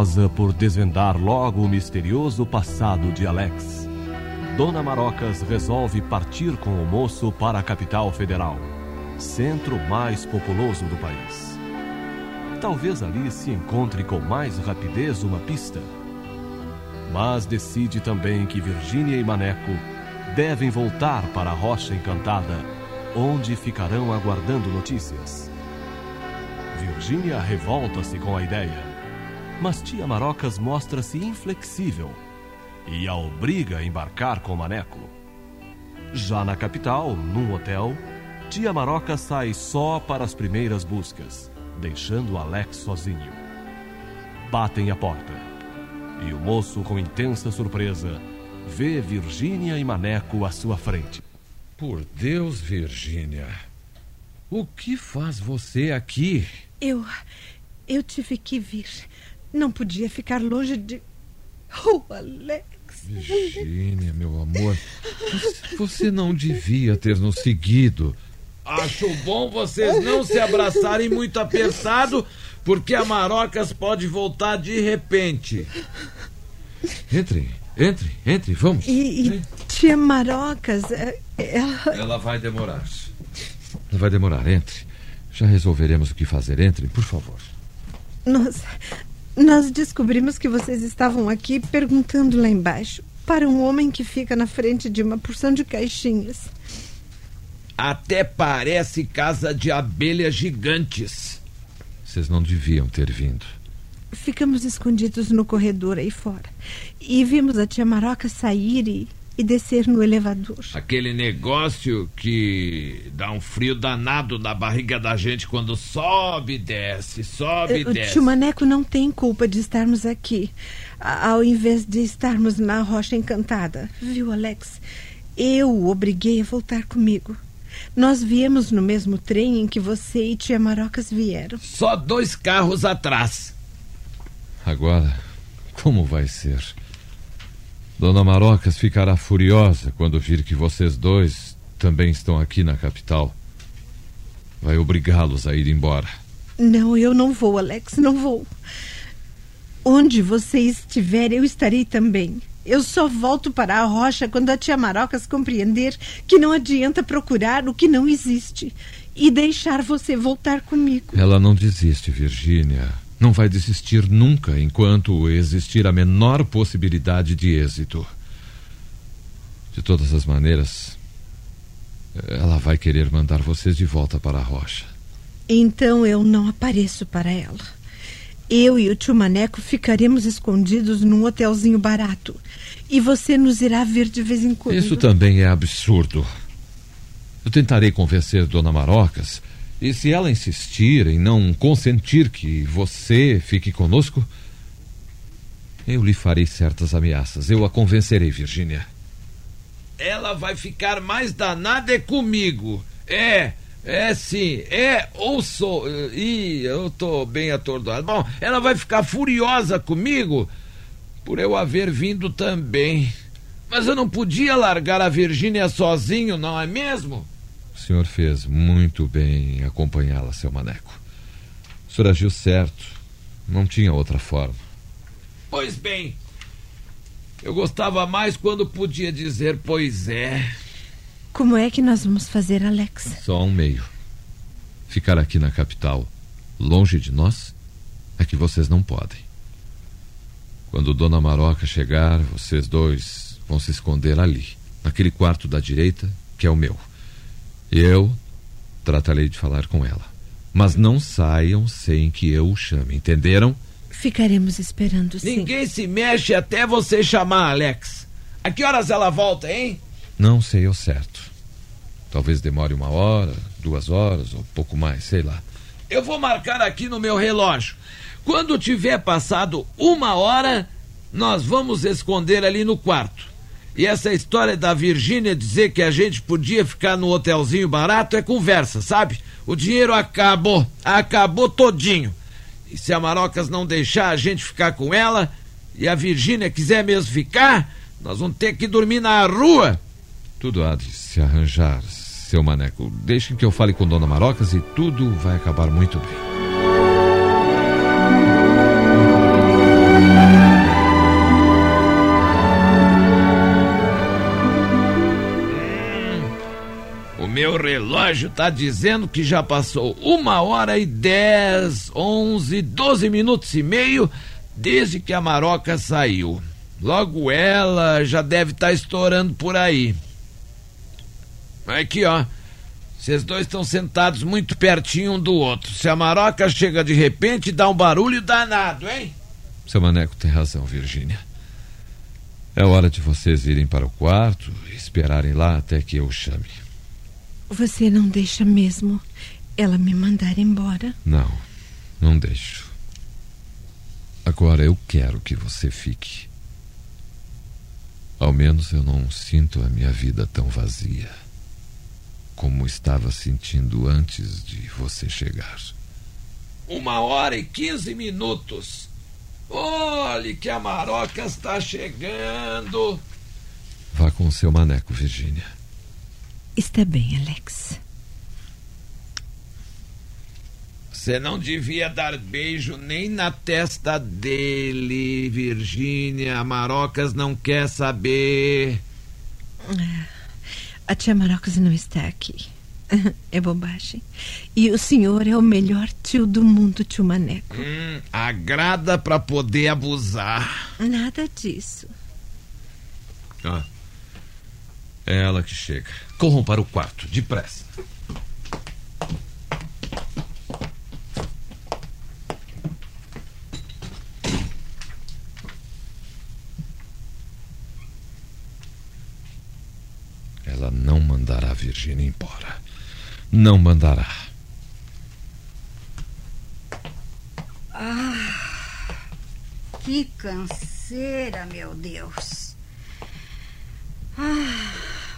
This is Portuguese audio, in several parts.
Ansiosa por desvendar logo o misterioso passado de Alex, Dona Marocas resolve partir com o moço para a capital federal, centro mais populoso do país. Talvez ali se encontre com mais rapidez uma pista. Mas decide também que Virgínia e Maneco devem voltar para a Rocha Encantada, onde ficarão aguardando notícias. Virgínia revolta-se com a ideia mas tia Marocas mostra-se inflexível e a obriga a embarcar com Maneco. Já na capital, num hotel, tia Marocas sai só para as primeiras buscas, deixando Alex sozinho. Batem a porta e o moço, com intensa surpresa, vê Virgínia e Maneco à sua frente. Por Deus, Virgínia, o que faz você aqui? Eu. Eu tive que vir. Não podia ficar longe de. Oh, Alex. Virgínia, meu amor, você não devia ter nos seguido. Acho bom vocês não se abraçarem muito apertado, porque a Marocas pode voltar de repente. Entre, entre, entre, vamos. E, e tia Marocas, é, ela. Ela vai demorar. Ela vai demorar, entre. Já resolveremos o que fazer. Entre, por favor. Nós. Nós descobrimos que vocês estavam aqui perguntando lá embaixo para um homem que fica na frente de uma porção de caixinhas. Até parece casa de abelhas gigantes. Vocês não deviam ter vindo. Ficamos escondidos no corredor aí fora. E vimos a tia Maroca sair e, e descer no elevador. Aquele negócio que dá um frio danado na barriga da gente quando sobe e desce, sobe e O desce. tio Maneco não tem culpa de estarmos aqui, ao invés de estarmos na Rocha Encantada. Viu, Alex? Eu o obriguei a voltar comigo. Nós viemos no mesmo trem em que você e tia Marocas vieram. Só dois carros atrás. Agora, como vai ser? Dona Marocas ficará furiosa quando vir que vocês dois também estão aqui na capital. Vai obrigá-los a ir embora. Não, eu não vou, Alex, não vou. Onde você estiver, eu estarei também. Eu só volto para a rocha quando a tia Marocas compreender que não adianta procurar o que não existe e deixar você voltar comigo. Ela não desiste, Virgínia. Não vai desistir nunca enquanto existir a menor possibilidade de êxito. De todas as maneiras, ela vai querer mandar vocês de volta para a rocha. Então eu não apareço para ela. Eu e o tio Maneco ficaremos escondidos num hotelzinho barato. E você nos irá ver de vez em quando. Isso também é absurdo. Eu tentarei convencer Dona Marocas, e se ela insistir em não consentir que você fique conosco, eu lhe farei certas ameaças. Eu a convencerei, Virgínia. Ela vai ficar mais danada comigo. É, é sim, é ou sou. Ih, eu tô bem atordoado. Bom, ela vai ficar furiosa comigo por eu haver vindo também. Mas eu não podia largar a Virgínia sozinho, não é mesmo? O senhor fez muito bem em acompanhá-la, seu maneco. O senhor agiu certo. Não tinha outra forma. Pois bem, eu gostava mais quando podia dizer pois é. Como é que nós vamos fazer, Alex? Só um meio. Ficar aqui na capital, longe de nós, é que vocês não podem. Quando Dona Maroca chegar, vocês dois vão se esconder ali, naquele quarto da direita, que é o meu. Eu tratarei de falar com ela. Mas não saiam sem que eu o chame, entenderam? Ficaremos esperando, sim. Ninguém se mexe até você chamar, Alex. A que horas ela volta, hein? Não sei ao certo. Talvez demore uma hora, duas horas ou pouco mais, sei lá. Eu vou marcar aqui no meu relógio. Quando tiver passado uma hora, nós vamos esconder ali no quarto. E essa história da Virgínia dizer que a gente podia ficar no hotelzinho barato é conversa, sabe? O dinheiro acabou, acabou todinho. E se a Marocas não deixar a gente ficar com ela e a Virgínia quiser mesmo ficar, nós vamos ter que dormir na rua. Tudo há de se arranjar, seu maneco. Deixem que eu fale com Dona Marocas e tudo vai acabar muito bem. Meu relógio tá dizendo que já passou uma hora e dez, onze, doze minutos e meio desde que a Maroca saiu. Logo ela já deve estar tá estourando por aí. Aqui, ó. Vocês dois estão sentados muito pertinho um do outro. Se a Maroca chega de repente, dá um barulho danado, hein? Seu Maneco tem razão, Virgínia. É hora de vocês irem para o quarto e esperarem lá até que eu chame. Você não deixa mesmo ela me mandar embora? Não, não deixo. Agora eu quero que você fique. Ao menos eu não sinto a minha vida tão vazia como estava sentindo antes de você chegar. Uma hora e quinze minutos. Olhe que a Maroca está chegando. Vá com o seu maneco, Virgínia. Está bem, Alex. Você não devia dar beijo nem na testa dele, Virgínia. Marocas não quer saber. A tia Marocas não está aqui. É bobagem. E o senhor é o melhor tio do mundo, tio Maneco. Hum, agrada para poder abusar. Nada disso. Ah. É ela que chega. Corram para o quarto, depressa. Ela não mandará a Virgínia embora. Não mandará. Ah, que canseira, meu Deus.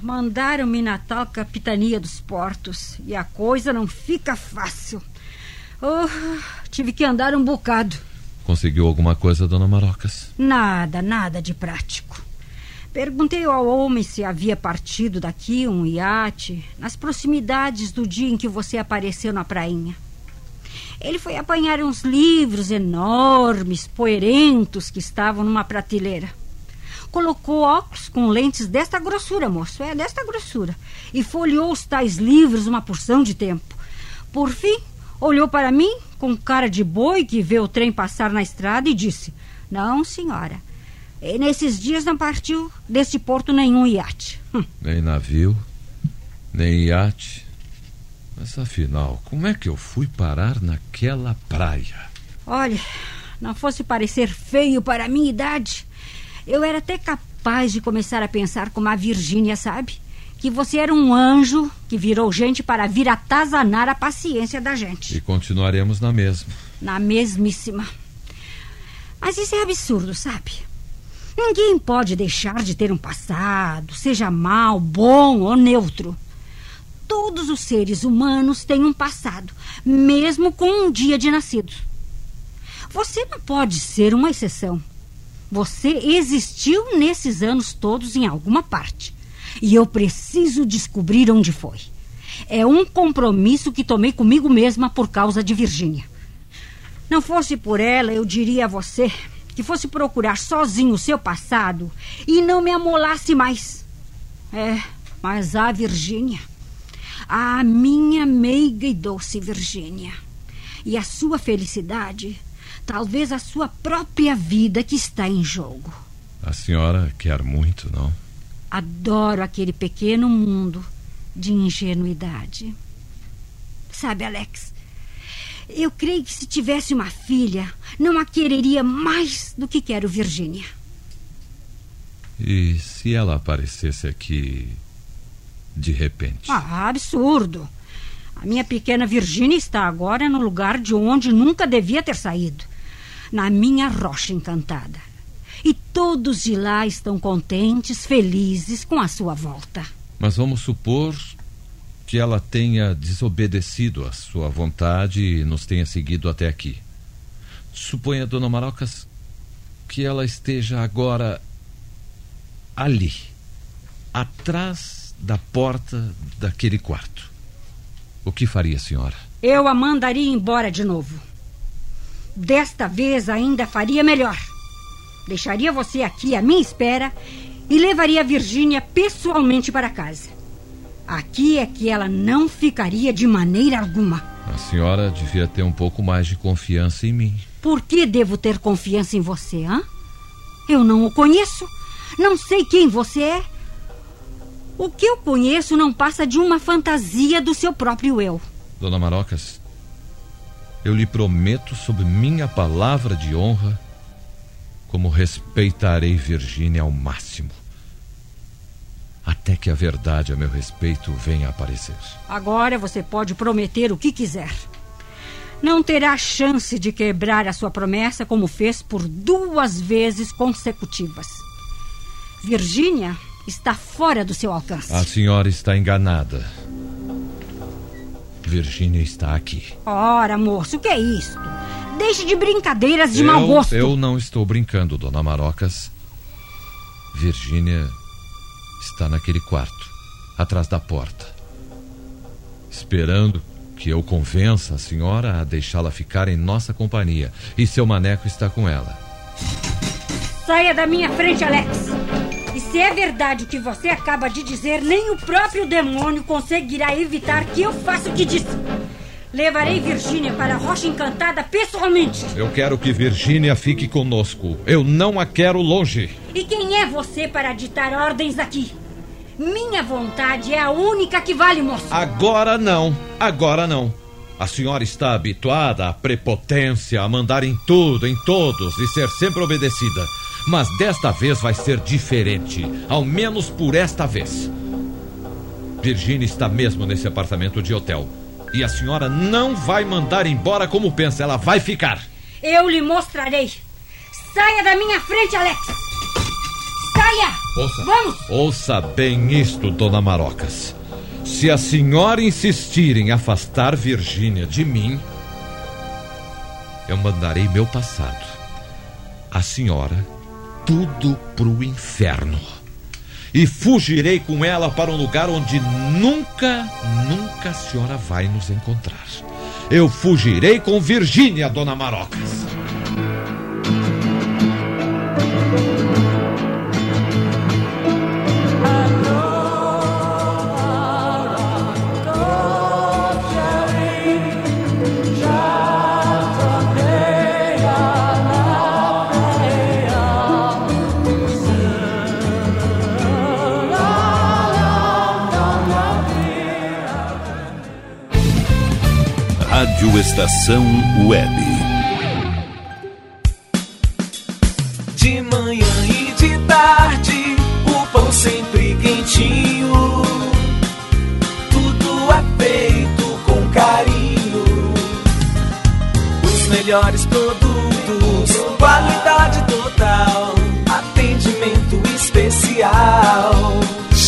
Mandaram-me na tal capitania dos portos e a coisa não fica fácil. Oh, tive que andar um bocado. Conseguiu alguma coisa, dona Marocas? Nada, nada de prático. Perguntei ao homem se havia partido daqui um iate nas proximidades do dia em que você apareceu na prainha. Ele foi apanhar uns livros enormes, poerentos, que estavam numa prateleira. Colocou óculos com lentes desta grossura, moço, é desta grossura, e folheou os tais livros uma porção de tempo. Por fim, olhou para mim com cara de boi que vê o trem passar na estrada e disse: Não, senhora. E nesses dias não partiu deste porto nenhum iate. Hum. Nem navio, nem iate. Mas afinal, como é que eu fui parar naquela praia? Olha, não fosse parecer feio para a minha idade, eu era até capaz de começar a pensar como a Virgínia, sabe? Que você era um anjo que virou gente para vir atazanar a paciência da gente. E continuaremos na mesma. Na mesmíssima. Mas isso é absurdo, sabe? Ninguém pode deixar de ter um passado, seja mal, bom ou neutro. Todos os seres humanos têm um passado, mesmo com um dia de nascido. Você não pode ser uma exceção. Você existiu nesses anos todos em alguma parte. E eu preciso descobrir onde foi. É um compromisso que tomei comigo mesma por causa de Virgínia. Não fosse por ela, eu diria a você que fosse procurar sozinho o seu passado e não me amolasse mais. É, mas a Virgínia, a minha meiga e doce Virgínia, e a sua felicidade, talvez a sua própria vida que está em jogo. A senhora quer muito, não? Adoro aquele pequeno mundo de ingenuidade. Sabe, Alex, Eu creio que se tivesse uma filha, não a quereria mais do que quero Virgínia. E se ela aparecesse aqui de repente? Ah, absurdo. A minha pequena Virgínia está agora no lugar de onde nunca devia ter saído na minha rocha encantada. E todos de lá estão contentes, felizes com a sua volta. Mas vamos supor que ela tenha desobedecido à sua vontade e nos tenha seguido até aqui. Suponha, dona Marocas, que ela esteja agora ali, atrás da porta daquele quarto. O que faria a senhora? Eu a mandaria embora de novo. Desta vez ainda faria melhor. Deixaria você aqui à minha espera e levaria a Virgínia pessoalmente para casa. Aqui é que ela não ficaria de maneira alguma. A senhora devia ter um pouco mais de confiança em mim. Por que devo ter confiança em você, hã? Eu não o conheço. Não sei quem você é. O que eu conheço não passa de uma fantasia do seu próprio eu. Dona Marocas, eu lhe prometo, sob minha palavra de honra, como respeitarei Virgínia ao máximo. Até que a verdade a meu respeito venha a aparecer. Agora você pode prometer o que quiser. Não terá chance de quebrar a sua promessa como fez por duas vezes consecutivas. Virgínia está fora do seu alcance. A senhora está enganada. Virgínia está aqui. Ora, moço, o que é isto? Deixe de brincadeiras de eu, mau gosto. Eu não estou brincando, dona Marocas. Virgínia está naquele quarto, atrás da porta, esperando que eu convença a senhora a deixá-la ficar em nossa companhia. E seu maneco está com ela. Saia da minha frente, Alex. E se é verdade o que você acaba de dizer, nem o próprio demônio conseguirá evitar que eu faça o que disse. Levarei Virgínia para a Rocha Encantada pessoalmente. Eu quero que Virgínia fique conosco. Eu não a quero longe. E quem é você para ditar ordens aqui? Minha vontade é a única que vale, moço. Agora não. Agora não. A senhora está habituada à prepotência, a mandar em tudo, em todos e ser sempre obedecida. Mas desta vez vai ser diferente. Ao menos por esta vez. Virginia está mesmo nesse apartamento de hotel. E a senhora não vai mandar embora como pensa, ela vai ficar. Eu lhe mostrarei. Saia da minha frente, Alex. Saia! Ouça, Vamos! ouça bem isto, dona Marocas. Se a senhora insistir em afastar Virgínia de mim, eu mandarei meu passado, a senhora, tudo pro inferno. E fugirei com ela para um lugar onde nunca, nunca a senhora vai nos encontrar. Eu fugirei com Virgínia, dona Marocas. Rádio Estação Web. De manhã e de tarde, o pão sempre quentinho.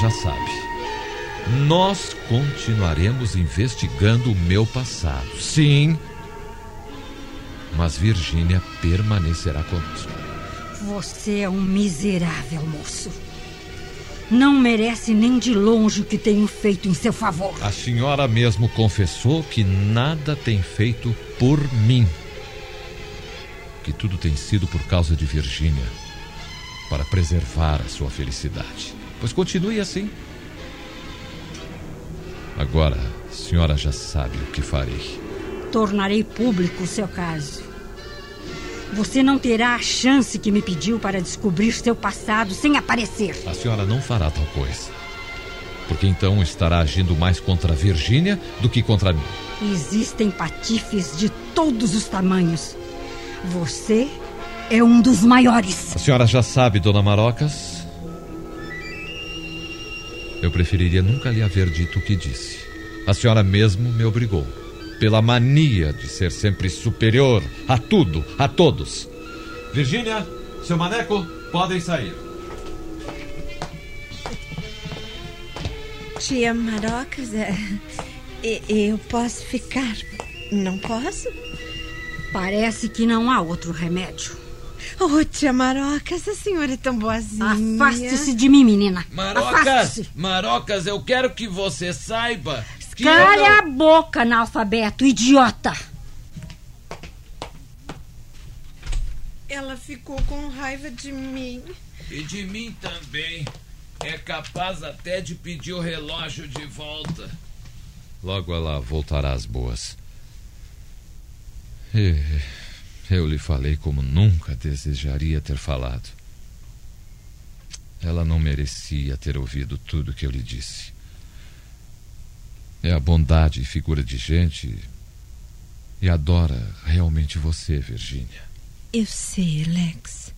já sabe. Nós continuaremos investigando o meu passado. Sim. Mas Virgínia permanecerá conosco. Você é um miserável moço. Não merece nem de longe o que tenho feito em seu favor. A senhora mesmo confessou que nada tem feito por mim. Que tudo tem sido por causa de Virgínia. Para preservar a sua felicidade. Pois continue assim. Agora, a senhora já sabe o que farei. Tornarei público o seu caso. Você não terá a chance que me pediu para descobrir seu passado sem aparecer. A senhora não fará tal coisa. Porque então estará agindo mais contra a Virgínia do que contra mim. Existem patifes de todos os tamanhos. Você é um dos maiores. A senhora já sabe, dona Marocas. Eu preferiria nunca lhe haver dito o que disse. A senhora mesmo me obrigou. Pela mania de ser sempre superior a tudo, a todos. Virgínia, seu maneco, podem sair. Tia Marocas, eu posso ficar? Não posso? Parece que não há outro remédio. Oh, tia Marocas, a senhora é tão boazinha. Afaste-se de mim, menina. Marocas. Marocas, eu quero que você saiba que Calha não- a boca, analfabeto, idiota. Ela ficou com raiva de mim. E de mim também. É capaz até de pedir o relógio de volta. Logo ela voltará às boas. E eu lhe falei como nunca desejaria ter falado. Ela não merecia ter ouvido tudo que eu lhe disse. É a bondade e figura de gente e adora realmente você, Virgínia. Eu sei, Alex.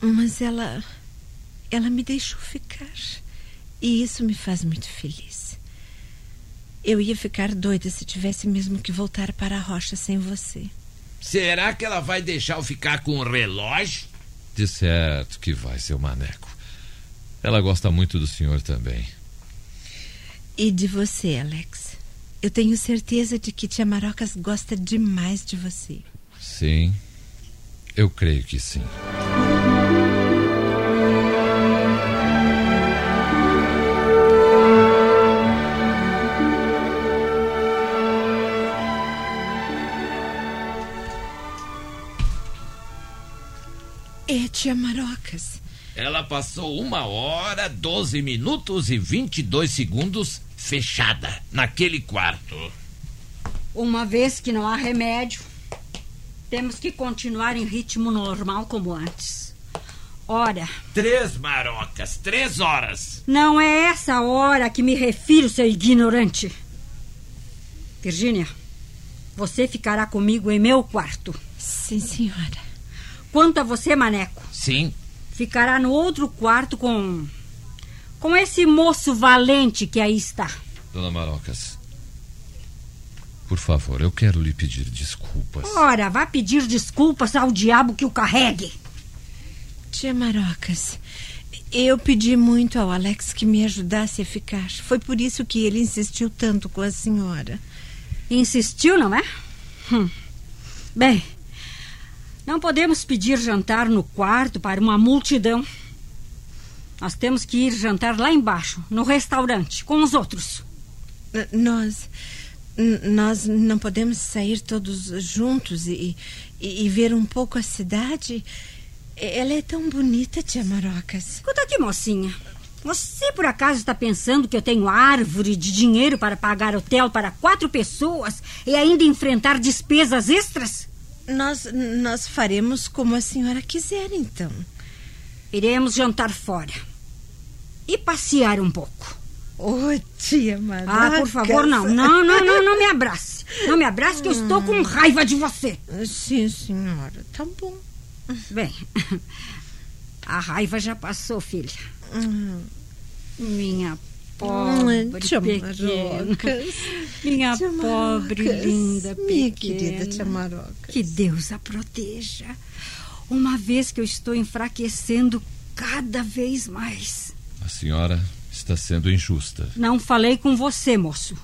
Mas ela. Ela me deixou ficar. E isso me faz muito feliz. Eu ia ficar doida se tivesse mesmo que voltar para a rocha sem você. Será que ela vai deixar eu ficar com o relógio? De certo que vai, seu maneco. Ela gosta muito do senhor também. E de você, Alex. Eu tenho certeza de que tia Marocas gosta demais de você. Sim, eu creio que sim. Tia Marocas. Ela passou uma hora, 12 minutos e 22 segundos fechada naquele quarto. Uma vez que não há remédio, temos que continuar em ritmo normal como antes. Ora, Três marocas, três horas. não é essa hora que me refiro, seu ignorante. Virgínia, você ficará comigo em meu quarto. Sim, senhora. Quanto a você, Maneco, Sim, ficará no outro quarto com. com esse moço valente que aí está. Dona Marocas, por favor, eu quero lhe pedir desculpas. Ora, vá pedir desculpas ao diabo que o carregue. Tia Marocas, eu pedi muito ao Alex que me ajudasse a ficar. Foi por isso que ele insistiu tanto com a senhora. Insistiu, não é? Hum. Bem, não podemos pedir jantar no quarto para uma multidão. Nós temos que ir jantar lá embaixo, no restaurante, com os outros. N- Nós. Nós não podemos sair todos juntos e, e, e ver um pouco a cidade. Ela é tão bonita, tia Marocas. Escuta aqui, mocinha. Você por acaso está pensando que eu tenho árvore de dinheiro para pagar hotel para quatro pessoas e ainda enfrentar despesas extras? Nós, nós faremos como a senhora quiser, então. Iremos jantar fora e passear um pouco. Ô, tia Marocas. Ah, por favor, não. Não, não, não, não me abrace. Não me abrace que eu estou com raiva de você. Sim, senhora. Tá bom. Bem, a raiva já passou, filha. Hum. Minha pobre pequena. Marocas. Minha Tia pobre, linda pequena. Minha querida tia Marocas. Que Deus a proteja. Uma vez que eu estou enfraquecendo cada vez mais. A senhora está sendo injusta. Não falei com você, moço.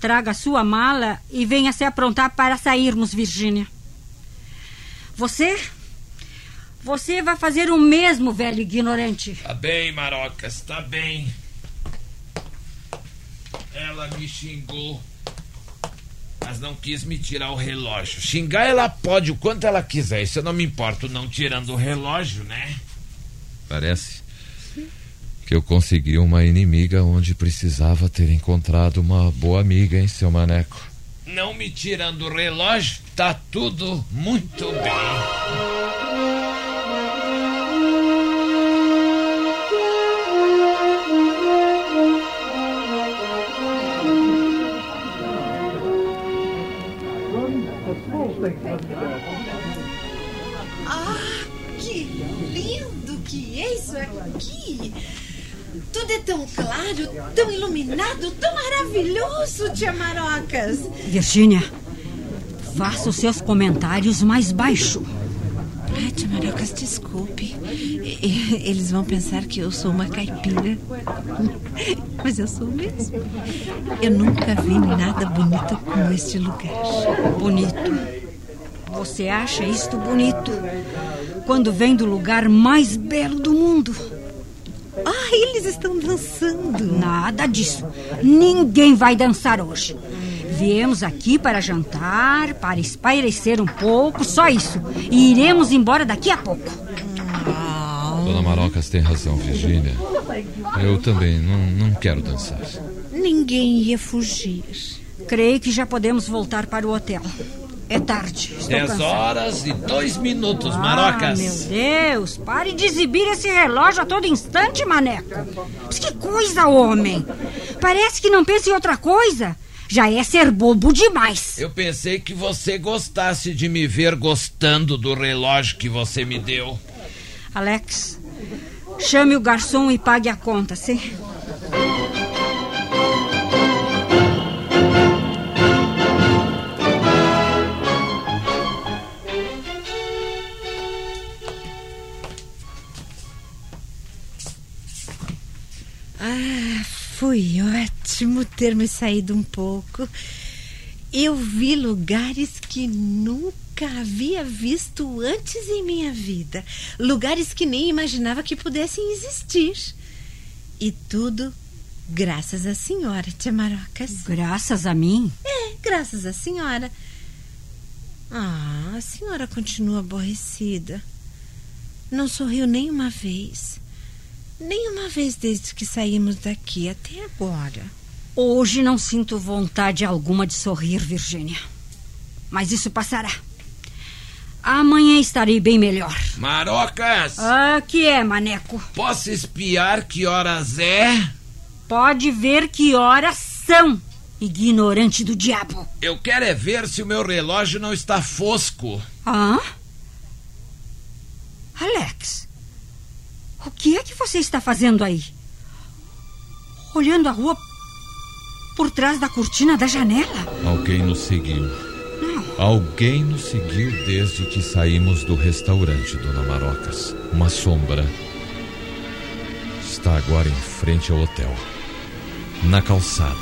Traga a sua mala e venha se aprontar para sairmos, Virgínia. Você? Você vai fazer o mesmo, velho ignorante. Tá bem, marocas, tá bem. Ela me xingou, mas não quis me tirar o relógio. Xingar ela pode o quanto ela quiser, isso eu não me importo, não tirando o relógio, né? Parece que eu consegui uma inimiga onde precisava ter encontrado uma boa amiga, hein, seu maneco? Não me tirando o relógio, tá tudo muito bem. Aqui! Tudo é tão claro, tão iluminado, tão maravilhoso, tia Marocas. Virgínia, faça os seus comentários mais baixo. Ai, tia Marocas, desculpe. Eles vão pensar que eu sou uma caipira. Mas eu sou mesmo. Eu nunca vi nada bonito como este lugar. Bonito. Você acha isto bonito? Quando vem do lugar mais belo do mundo. Ah, eles estão dançando. Nada disso. Ninguém vai dançar hoje. Viemos aqui para jantar, para espairecer um pouco, só isso. E iremos embora daqui a pouco. Dona Marocas tem razão, Virgínia. Eu também não, não quero dançar. Ninguém ia fugir. Creio que já podemos voltar para o hotel. É tarde. Estou Dez cansada. horas e dois minutos, Ah, marocas. meu Deus, pare de exibir esse relógio a todo instante, maneco. Mas que coisa, homem. Parece que não pensa em outra coisa. Já é ser bobo demais. Eu pensei que você gostasse de me ver gostando do relógio que você me deu. Alex, chame o garçom e pague a conta, sim? Foi ótimo ter me saído um pouco. Eu vi lugares que nunca havia visto antes em minha vida. Lugares que nem imaginava que pudessem existir. E tudo graças à senhora, tia Marocas. Graças a mim? É, graças à senhora. Ah, a senhora continua aborrecida. Não sorriu nem uma vez. Nem uma vez desde que saímos daqui até agora. Hoje não sinto vontade alguma de sorrir, Virgínia. Mas isso passará. Amanhã estarei bem melhor. Marocas! Ah, que é, maneco? Posso espiar que horas é? Pode ver que horas são, ignorante do diabo. Eu quero é ver se o meu relógio não está fosco. Hã? Alex, o que é que você está fazendo aí? Olhando a rua por trás da cortina da janela? Alguém nos seguiu. Alguém nos seguiu desde que saímos do restaurante, Dona Marocas. Uma sombra. Está agora em frente ao hotel. Na calçada.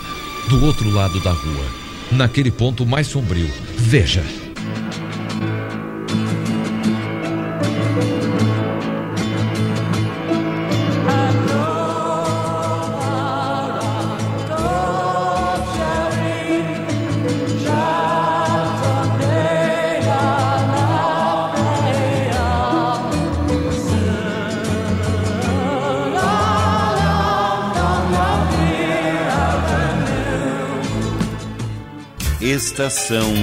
Do outro lado da rua. Naquele ponto mais sombrio. Veja. Estação